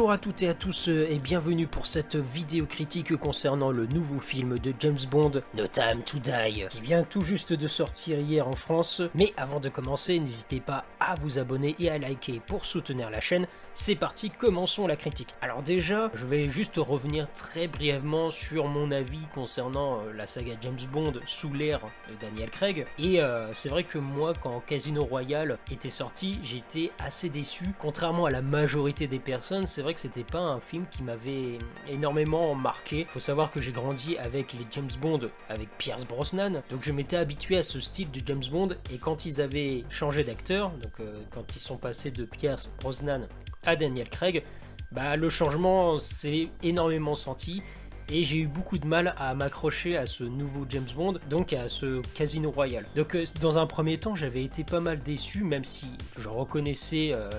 Bonjour à toutes et à tous euh, et bienvenue pour cette vidéo critique concernant le nouveau film de James Bond, No Time to Die, qui vient tout juste de sortir hier en France. Mais avant de commencer, n'hésitez pas à vous abonner et à liker pour soutenir la chaîne. C'est parti, commençons la critique. Alors déjà, je vais juste revenir très brièvement sur mon avis concernant euh, la saga James Bond sous l'ère de Daniel Craig. Et euh, c'est vrai que moi, quand Casino Royale était sorti, j'étais assez déçu. Contrairement à la majorité des personnes, c'est vrai que c'était pas un film qui m'avait énormément marqué. Faut savoir que j'ai grandi avec les James Bond, avec Pierce Brosnan, donc je m'étais habitué à ce style de James Bond. Et quand ils avaient changé d'acteur, donc euh, quand ils sont passés de Pierce Brosnan à Daniel Craig, bah, le changement s'est énormément senti et j'ai eu beaucoup de mal à m'accrocher à ce nouveau James Bond, donc à ce Casino Royale. Donc euh, dans un premier temps, j'avais été pas mal déçu, même si je reconnaissais euh,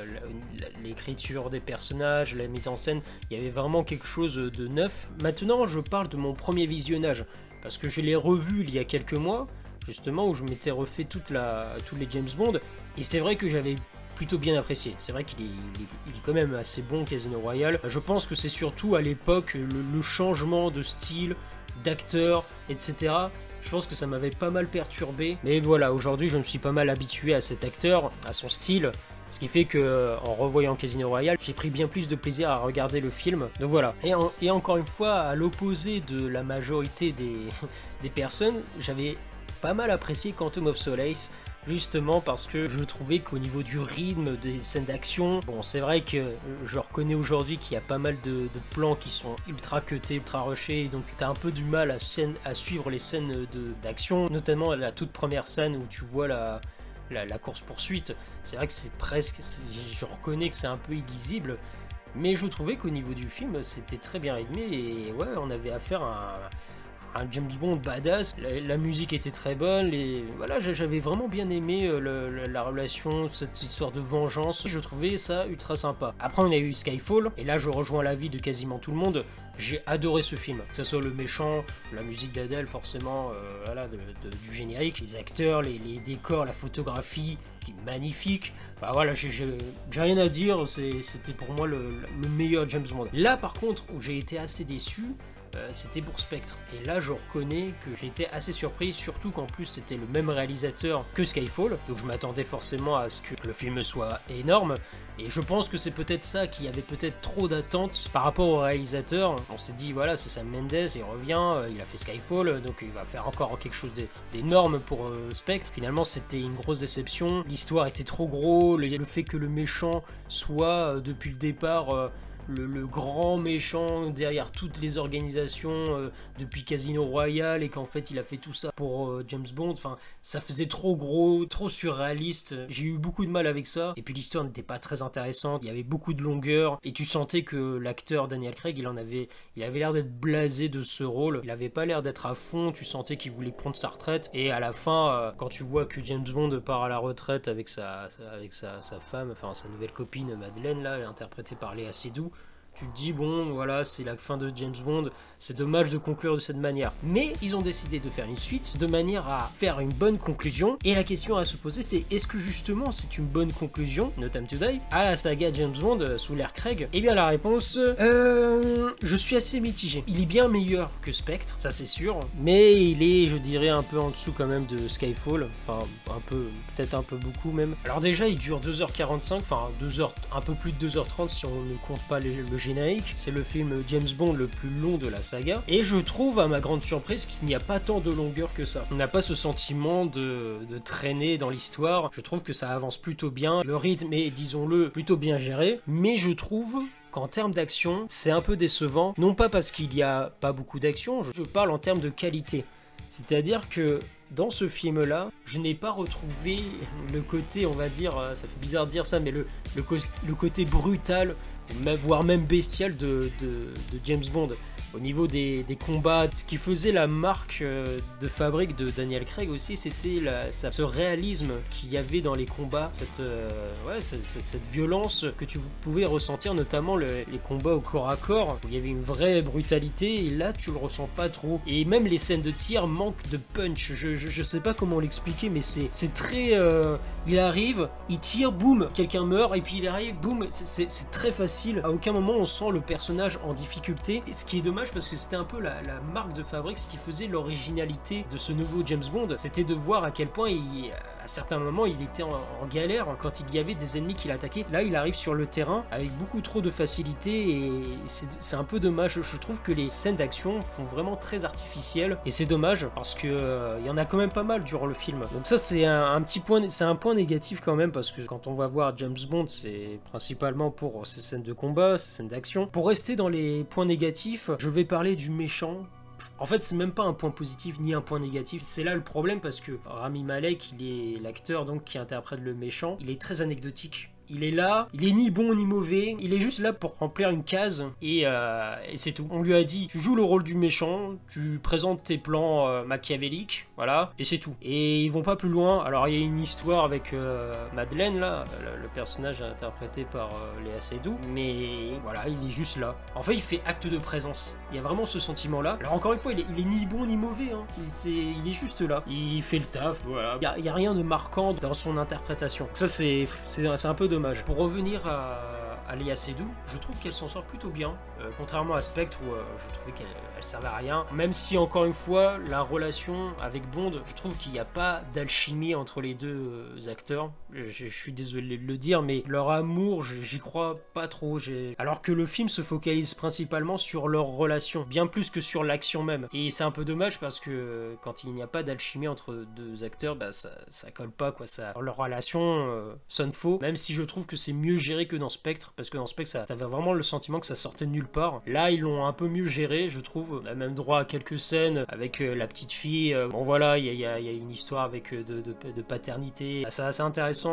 l'écriture des personnages, la mise en scène, il y avait vraiment quelque chose de neuf. Maintenant, je parle de mon premier visionnage, parce que je l'ai revu il y a quelques mois, justement, où je m'étais refait toute la, tous les James Bond, et c'est vrai que j'avais plutôt bien apprécié. C'est vrai qu'il est, quand même assez bon Casino Royale. Je pense que c'est surtout à l'époque le, changement de style, d'acteur, etc. Je pense que ça m'avait pas mal perturbé. Mais voilà, aujourd'hui je me suis pas mal habitué à cet acteur, à son style. Ce qui fait que en revoyant Casino Royale, j'ai pris bien plus de plaisir à regarder le film. Donc voilà. Et, et encore une fois, à l'opposé de la majorité des, des personnes, j'avais pas mal apprécié Quantum of Solace justement parce que je trouvais qu'au niveau du rythme des scènes d'action, bon c'est vrai que je reconnais aujourd'hui qu'il y a pas mal de, plans qui sont ultra cutés, ultra rushés, donc t'as un peu du mal à, à suivre les scènes d'action, notamment la toute première scène où tu vois la, la, course poursuite, c'est vrai que c'est presque, je reconnais que c'est un peu illisible, mais je trouvais qu'au niveau du film c'était très bien rythmé et ouais on avait affaire à un un James Bond badass. La, musique était très bonne. Voilà, j'avais vraiment bien aimé euh, la relation, cette histoire de vengeance. Je trouvais ça ultra sympa. Après, on a eu Skyfall. Et là, je rejoins l'avis de quasiment tout le monde. J'ai adoré ce film, que ce soit le méchant, la musique d'Adèle forcément, euh, voilà, du générique, les acteurs, les, décors, la photographie, qui est magnifique. Enfin voilà, j'ai rien à dire, c'était pour moi le meilleur James Bond. Là par contre, où j'ai été assez déçu, euh, c'était pour Spectre. Et là, je reconnais que j'étais assez surpris, surtout qu'en plus c'était le même réalisateur que Skyfall, donc je m'attendais forcément à ce que le film soit énorme. Et je pense que c'est peut-être ça qui avait peut-être trop d'attentes par rapport au réalisateur. On s'est dit, voilà, c'est Sam Mendes, il revient, euh, il a fait Skyfall, donc il va faire encore quelque chose d'énorme pour euh, Spectre. Finalement, c'était une grosse déception. L'histoire était trop gros, le fait que le méchant soit depuis le départ le, grand méchant derrière toutes les organisations euh, depuis Casino Royale et qu'en fait il a fait tout ça pour euh, James Bond. Enfin, ça faisait trop gros, trop surréaliste. J'ai eu beaucoup de mal avec ça. Et puis l'histoire n'était pas très intéressante. Il y avait beaucoup de longueur et tu sentais que l'acteur Daniel Craig, il en avait, il avait l'air d'être blasé de ce rôle. Il avait pas l'air d'être à fond. Tu sentais qu'il voulait prendre sa retraite. Et à la fin, euh, quand tu vois que James Bond part à la retraite avec sa, femme, enfin sa nouvelle copine Madeleine là, interprétée par Léa Seydoux tu te dis, bon, voilà, c'est la fin de James Bond, c'est dommage de conclure de cette manière. Mais ils ont décidé de faire une suite de manière à faire une bonne conclusion. Et la question à se poser, c'est est-ce que justement c'est une bonne conclusion, No Time to Die, à la saga James Bond euh, sous l'ère Craig? Eh bien, la réponse, euh, je suis assez mitigé. Il est bien meilleur que Spectre, ça c'est sûr, mais il est, je dirais, un peu en dessous quand même de Skyfall. Enfin, un peu, peut-être un peu beaucoup même. Alors, déjà, il dure 2h45, enfin, 2h, un peu plus de 2h30 si on ne compte pas le générique. C'est le film James Bond le plus long de la saga. Et je trouve, à ma grande surprise, qu'il n'y a pas tant de longueur que ça. On n'a pas ce sentiment de, de traîner dans l'histoire. Je trouve que ça avance plutôt bien. Le rythme est, disons-le, plutôt bien géré. Mais je trouve qu'en termes d'action, c'est un peu décevant. Non pas parce qu'il n'y a pas beaucoup d'action, je parle en termes de qualité. C'est-à-dire que dans ce film-là, je n'ai pas retrouvé le côté, on va dire, euh, ça fait bizarre de dire ça, mais le, côté brutal voire même bestial de, James Bond. Au niveau des, combats, ce qui faisait la marque euh, de fabrique de Daniel Craig aussi, c'était ce réalisme qu'il y avait dans les combats, cette, euh, cette, violence que tu pouvais ressentir, notamment les combats au corps à corps, où il y avait une vraie brutalité, et là tu le ressens pas trop. Et même les scènes de tir manquent de punch. Je, je, sais pas comment l'expliquer, mais c'est très. Euh, il arrive, il tire, boum, quelqu'un meurt, et puis il arrive, boum, c'est très facile À aucun moment on sent le personnage en difficulté. Ce qui est dommage parce que c'était un peu la, marque de fabrique, ce qui faisait l'originalité de ce nouveau James Bond, c'était de voir à quel point il à certains moments, il était en, galère quand il y avait des ennemis qui l'attaquaient. Là, il arrive sur le terrain avec beaucoup trop de facilité et c'est un peu dommage. Je trouve que les scènes d'action font vraiment très artificielles et c'est dommage parce que euh, il y en a quand même pas mal durant le film. Donc ça, c'est un, petit point, c'est un point négatif quand même parce que quand on va voir James Bond, c'est principalement pour ses scènes de combat, ses scènes d'action. Pour rester dans les points négatifs, je vais parler du méchant en fait, c'est même pas un point positif ni un point négatif. C'est là le problème parce que Rami Malek, il est l'acteur donc qui interprète le méchant. Il est très anecdotique. Il est là, il est ni bon ni mauvais, il est juste là pour remplir une case euh, et, c'est tout. On lui a dit, tu joues le rôle du méchant, tu présentes tes plans euh, machiavéliques, voilà, et c'est tout. Et ils vont pas plus loin. Alors il y a une histoire avec euh, Madeleine là, le, personnage interprété par Léa Seydoux, mais voilà, il est juste là. En fait, il fait acte de présence. Il y a vraiment ce sentiment là. Alors encore une fois, il est, ni bon ni mauvais, hein. il, est, juste là. Il fait le taf, voilà. Il y, a, rien de marquant dans son interprétation. Ça c'est un peu pour revenir à, à Léa je trouve qu'elle s'en sort plutôt bien, euh, contrairement à Spectre où euh, je trouvais qu'elle elle servait à rien. Même si, encore une fois, la relation avec Bond, je trouve qu'il n'y a pas d'alchimie entre les deux euh, acteurs. Je, suis désolé de le dire, mais leur amour, j'y crois pas trop. Alors que le film se focalise principalement sur leur relation, bien plus que sur l'action même. Et c'est un peu dommage parce que quand il n'y a pas d'alchimie entre deux acteurs, bah ça, ça colle pas quoi. Ça, leur relation sonne faux. Même si je trouve que c'est mieux géré que dans Spectre, parce que dans Spectre, ça, t'avais vraiment le sentiment que ça sortait de nulle part. Là, ils l'ont un peu mieux géré, je trouve on a même droit à quelques scènes avec euh, la petite fille. Euh, bon voilà, il y, a, une histoire avec euh, de, paternité. C'est assez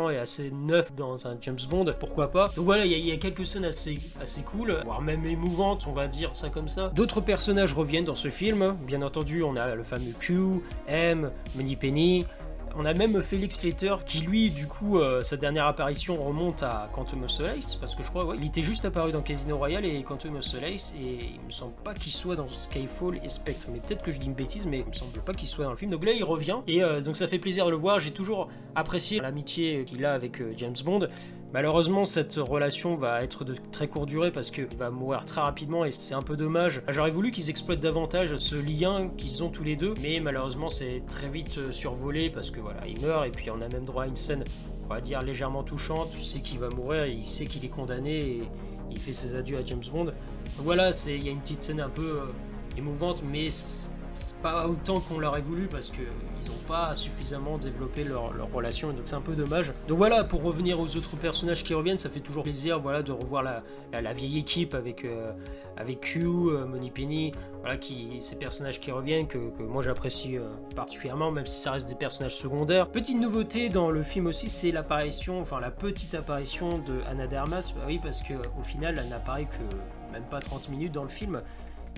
et assez neuf dans un James Bond. Pourquoi pas Donc voilà, il y, a quelques scènes assez, assez cool, voire même émouvantes, on va dire ça comme ça. D'autres personnages reviennent dans ce film. Bien entendu, on a le fameux Q, M, Penny. On a même Félix Letter qui lui du coup euh, sa dernière apparition remonte à Quantum of Solace parce que je crois il était juste apparu dans Casino Royale et Quantum of Solace et il me semble pas qu'il soit dans Skyfall et Spectre. Mais peut-être que je dis une bêtise mais il me semble pas qu'il soit dans le film. Donc là il revient et euh, donc ça fait plaisir de le voir. J'ai toujours apprécié l'amitié qu'il a avec euh, James Bond Malheureusement, cette relation va être de très courte durée parce qu'il va mourir très rapidement et c'est un peu dommage. J'aurais voulu qu'ils exploitent davantage ce lien qu'ils ont tous les deux, mais malheureusement, c'est très vite euh, survolé parce que voilà, il meurt et puis on a même droit à une scène, on va dire, légèrement touchante. Tu sais qu'il va mourir, il sait qu'il est condamné et il fait ses adieux à James Bond. Voilà, il y a une petite scène un peu euh, émouvante, mais pas autant qu'on l'aurait voulu parce qu'ils n'ont pas suffisamment développé leur, relation donc c'est un peu dommage. Donc voilà, pour revenir aux autres personnages qui reviennent, ça fait toujours plaisir voilà, de revoir la, vieille équipe avec, euh, avec Q, euh, Penny, voilà, qui, ces personnages qui reviennent que, moi j'apprécie euh, particulièrement, même si ça reste des personnages secondaires. Petite nouveauté dans le film aussi, c'est l'apparition, enfin la petite apparition de Anna Dermas, bah oui parce qu'au final elle n'apparaît que même pas 30 minutes dans le film,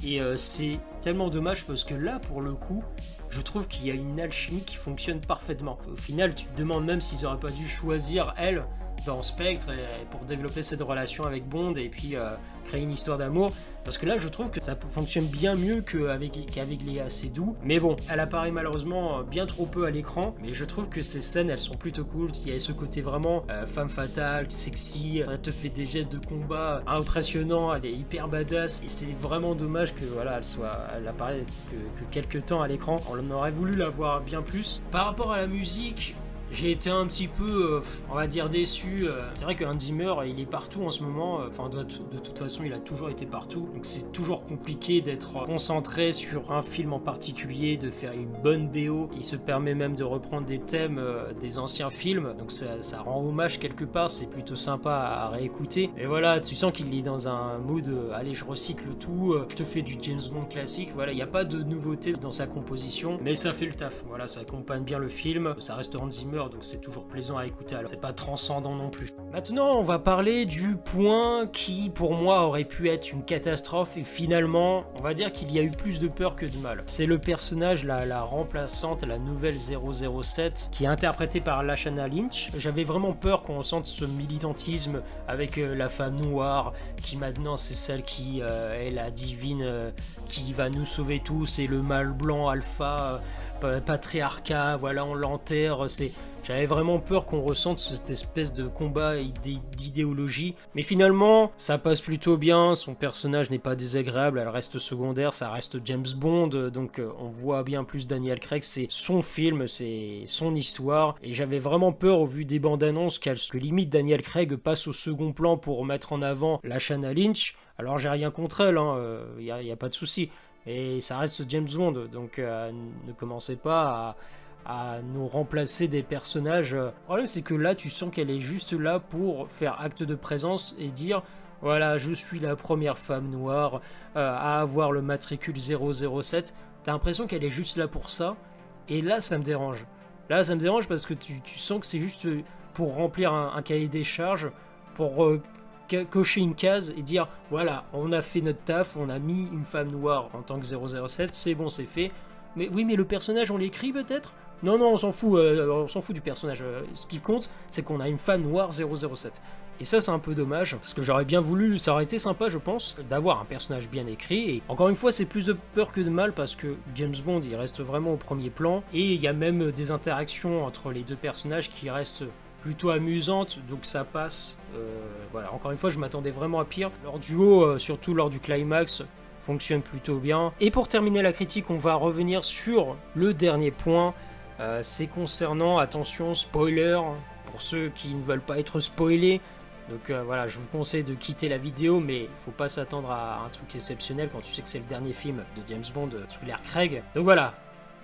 et euh, c'est tellement dommage parce que là, pour le coup, je trouve qu'il y a une alchimie qui fonctionne parfaitement. Au final, tu te demandes même s'ils auraient pas dû choisir elle dans Spectre pour développer cette relation avec Bond et puis euh, créer une histoire d'amour. Parce que là, je trouve que ça fonctionne bien mieux qu'avec qu'avec Léa doux Mais bon, elle apparaît malheureusement bien trop peu à l'écran. Mais je trouve que ces scènes, elles sont plutôt cool. Il y a ce côté vraiment euh, femme fatale, sexy. Elle te fait des gestes de combat impressionnants. Elle est hyper badass. Et c'est vraiment dommage que voilà, elle soit, elle apparaît que, que quelques temps à l'écran. On aurait voulu la voir bien plus. Par rapport à la musique, j'ai été un petit peu, euh, on va dire, déçu. Euh. C'est vrai Hans Zimmer, il est partout en ce moment. Euh, enfin, de, toute façon, il a toujours été partout. Donc, c'est toujours compliqué d'être concentré sur un film en particulier, de faire une bonne BO. Il se permet même de reprendre des thèmes des anciens films. Donc, ça, rend hommage quelque part. C'est plutôt sympa à, réécouter. Et voilà, tu sens qu'il est dans un mood, allez, je recycle tout. je te fais du James Bond classique. Voilà, il n'y a pas de nouveauté dans sa composition. Mais ça fait le taf. Voilà, ça accompagne bien le film. Ça reste Hans Zimmer donc c'est toujours plaisant à écouter. Alors c'est pas transcendant non plus. Maintenant, on va parler du point qui, pour moi, aurait pu être une catastrophe et finalement, on va dire qu'il y a eu plus de peur que de mal. C'est le personnage, la, la remplaçante, la nouvelle 007, qui est interprétée par Lashana Lynch. J'avais vraiment peur qu'on sente ce militantisme avec euh, la femme noire, qui maintenant c'est celle qui euh, est la divine, euh, qui va nous sauver tous, et le mâle blanc alpha patriarcat, voilà, on l'enterre, c'est j'avais vraiment peur qu'on ressente cette espèce de combat d'idéologie. Mais finalement, ça passe plutôt bien. Son personnage n'est pas désagréable. Elle reste secondaire. Ça reste James Bond. Donc euh, on voit bien plus Daniel Craig. C'est son film, c'est son histoire. Et j'avais vraiment peur au vu des bandes annonces que limite Daniel Craig passe au second plan pour mettre en avant la Shanna Lynch. Alors j'ai rien contre elle, il hein, n'y euh, a, pas de souci. Et ça reste James Bond, donc euh, ne commencez pas à, nous remplacer des personnages. Le problème c'est que là tu sens qu'elle est juste là pour faire acte de présence et dire voilà je suis la première femme noire euh, à avoir le matricule 007. T'as l'impression qu'elle est juste là pour ça et là ça me dérange. Là ça me dérange parce que tu, sens que c'est juste pour remplir un, cahier des charges, pour euh, cocher une case et dire voilà on a fait notre taf, on a mis une femme noire en tant que 007, c'est bon c'est fait. Mais oui mais le personnage on l'écrit peut-être? Non, non, on s'en fout, euh, on s'en fout du personnage. Euh, ce qui compte, c'est qu'on a une femme noire 007. Et ça, c'est un peu dommage, parce que j'aurais bien voulu, ça aurait été sympa, je pense, d'avoir un personnage bien écrit. Et encore une fois, c'est plus de peur que de mal, parce que James Bond, il reste vraiment au premier plan. Et il y a même des interactions entre les deux personnages qui restent plutôt amusantes, donc ça passe. Euh, voilà, encore une fois, je m'attendais vraiment à pire. Leur duo, surtout lors du climax, fonctionne plutôt bien. Et pour terminer la critique, on va revenir sur le dernier point, euh, c'est concernant, attention, spoiler, pour ceux qui ne veulent pas être spoilés. Donc euh, voilà, je vous conseille de quitter la vidéo, mais il faut pas s'attendre à un truc exceptionnel quand tu sais que c'est le dernier film de James Bond sous Craig. Donc voilà,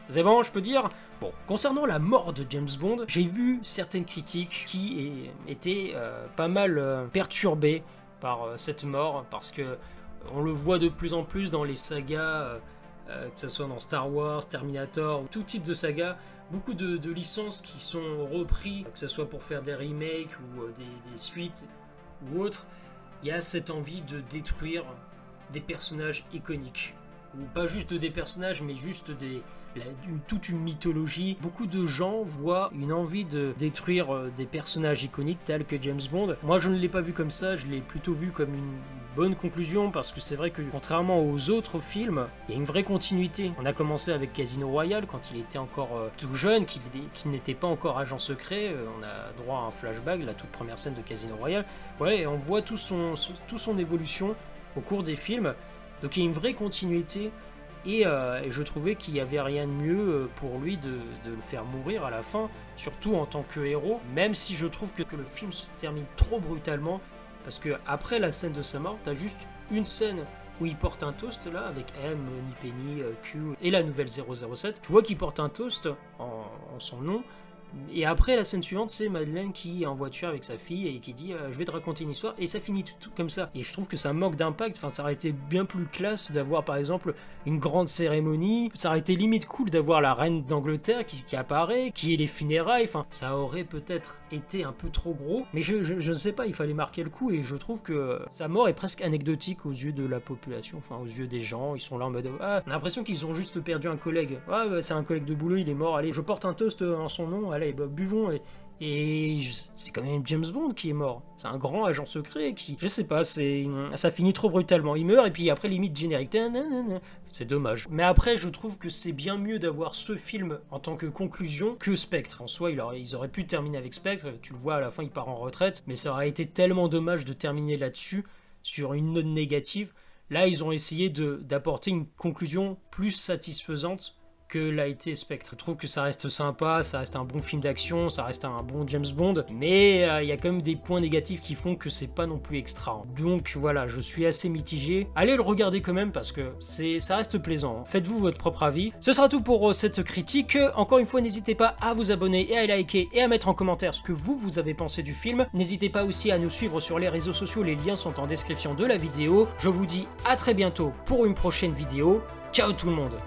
c'est bon, je peux dire? Bon, concernant la mort de James Bond, j'ai vu certaines critiques qui étaient euh, pas mal perturbées par cette mort, parce que on le voit de plus en plus dans les sagas, que ce soit dans Star Wars, Terminator, ou tout type de saga, beaucoup de, licences qui sont repris, que ce soit pour faire des remakes ou euh, des, suites ou autres, il y a cette envie de détruire des personnages iconiques. Ou pas juste des personnages, mais juste des, toute une mythologie. Beaucoup de gens voient une envie de détruire euh, des personnages iconiques tels que James Bond. Moi, je ne l'ai pas vu comme ça, je l'ai plutôt vu comme une bonne conclusion parce que c'est vrai que contrairement aux autres films, il y a une vraie continuité. On a commencé avec Casino Royale quand il était encore euh, tout jeune, qu'il n'était pas encore agent secret. Euh, on a droit à un flashback, la toute première scène de Casino Royale. Ouais, et on voit tout son, son évolution au cours des films. Donc il y a une vraie continuité euh, et, je trouvais qu'il n'y avait rien de mieux euh, pour lui de, le faire mourir à la fin, surtout en tant que héros, même si je trouve que, le film se termine trop brutalement, parce que après la scène de sa mort, t'as juste une scène où il porte un toast là avec M, Penny, euh, Q et la nouvelle 007. Tu vois qu'il porte un toast en son nom, et après, la scène suivante, c'est Madeleine qui est en voiture avec sa fille et qui dit euh, Je vais te raconter une histoire. Et ça finit tout, comme ça. Et je trouve que ça manque d'impact. Enfin, ça aurait été bien plus classe d'avoir, par exemple, une grande cérémonie. Ça aurait été limite cool d'avoir la reine d'Angleterre qui, apparaît, qui est les funérailles. Enfin, ça aurait peut-être été un peu trop gros. Mais je, ne sais pas, il fallait marquer le coup. Et je trouve que sa mort est presque anecdotique aux yeux de la population, enfin, aux yeux des gens. Ils sont là en mode Ah, on a l'impression qu'ils ont juste perdu un collègue. Ah, c'est un collègue de boulot, il est mort. Allez, je porte un toast en son nom allez, bah, buvons. Et, et c'est quand même James Bond qui est mort. C'est un grand agent secret qui, je sais pas, ça finit trop brutalement. Il meurt et puis après limite générique. C'est dommage. Mais après, je trouve que c'est bien mieux d'avoir ce film en tant que conclusion que Spectre. En soi, ils auraient pu terminer avec Spectre. Tu le vois à la fin, il part en retraite. Mais ça aurait été tellement dommage de terminer là-dessus sur une note négative. Là, ils ont essayé d'apporter une conclusion plus satisfaisante que l'a Spectre. Trouve que ça reste sympa, ça reste un bon film d'action, ça reste un bon James Bond, mais euh, il y a quand même des points négatifs qui font que c'est pas non plus extra. Donc voilà, je suis assez mitigé. Allez le regarder quand même parce que ça reste plaisant. Faites-vous votre propre avis. Ce sera tout pour euh, cette critique. Encore une fois, n'hésitez pas à vous abonner et à liker et à mettre en commentaire ce que vous, vous avez pensé du film. N'hésitez pas aussi à nous suivre sur les réseaux sociaux, les liens sont en description de la vidéo. Je vous dis à très bientôt pour une prochaine vidéo. Ciao tout le monde